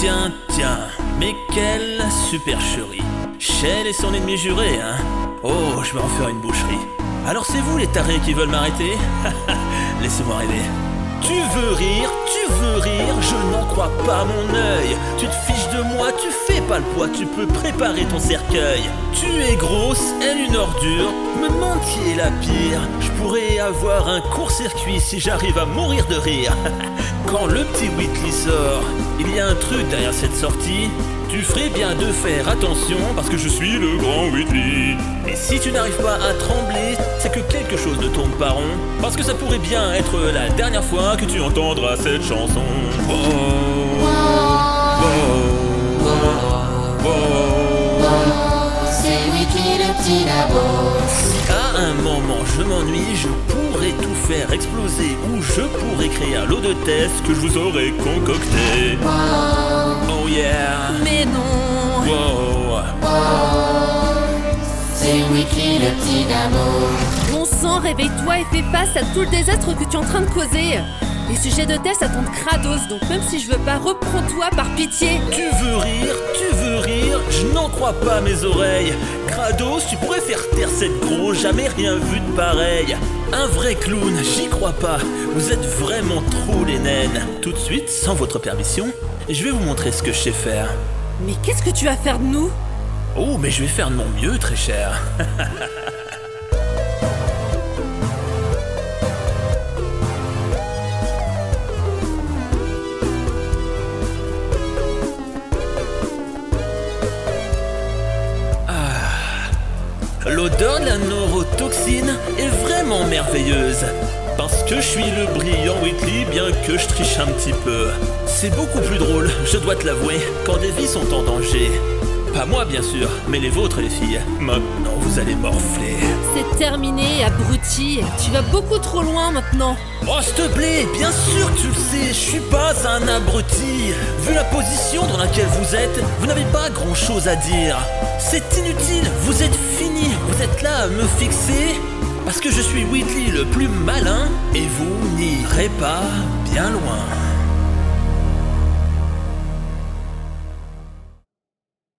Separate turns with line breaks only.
tiens, mais quelle supercherie. Shell est son ennemi juré, hein. Oh, je vais en faire une boucherie. Alors c'est vous les tarés qui veulent m'arrêter? Laissez-moi rêver. Tu veux rire, tu veux rire, je n'en crois pas mon œil. Tu te de moi, tu fais pas le poids, tu peux préparer ton cercueil. Tu es grosse, elle une ordure, me demande qui est la pire. Je pourrais avoir un court-circuit si j'arrive à mourir de rire. Quand le petit Whitley sort, il y a un truc derrière cette sortie. Tu ferais bien de faire attention parce que je suis le grand Whitley. Et si tu n'arrives pas à trembler, c'est que quelque chose ne tourne pas rond. Parce que ça pourrait bien être la dernière fois que tu entendras cette chanson. Oh, je m'ennuie, je pourrais tout faire exploser ou je pourrais créer un lot de tests que je vous aurais concocté. Oh yeah.
Mais non
Wow.
C'est Wiki le petit labo.
Bon sang, réveille-toi et fais face à tout le désastre que tu es en train de causer Les sujets de test attendent Kratos, donc même si je veux pas, reprends-toi par pitié
Tu veux rire, tu veux rire, je n'en crois pas mes oreilles. Kratos, tu pourrais faire taire cette grosse, jamais rien vu de pareil. Un vrai clown, j'y crois pas. Vous êtes vraiment trop les naines. Tout de suite, sans votre permission, je vais vous montrer ce que je sais faire.
Mais qu'est-ce que tu vas faire de nous?
Oh, mais je vais faire de mon mieux, très cher. L'odeur de la neurotoxine est vraiment merveilleuse. Parce que je suis le brillant Whitley, bien que je triche un petit peu. C'est beaucoup plus drôle, je dois te l'avouer, quand des vies sont en danger. Pas moi, bien sûr, mais les vôtres, les filles. Maintenant, vous allez morfler.
C'est terminé, abruti Tu vas beaucoup trop loin maintenant
Oh, s'il te plaît, bien sûr que tu le sais, je suis pas un abruti. Vu la position dans laquelle vous êtes, vous n'avez pas grand chose à dire. C'est inutile, vous êtes fini, vous êtes là à me fixer. Parce que je suis Whitley le plus malin, et vous n'irez pas bien loin.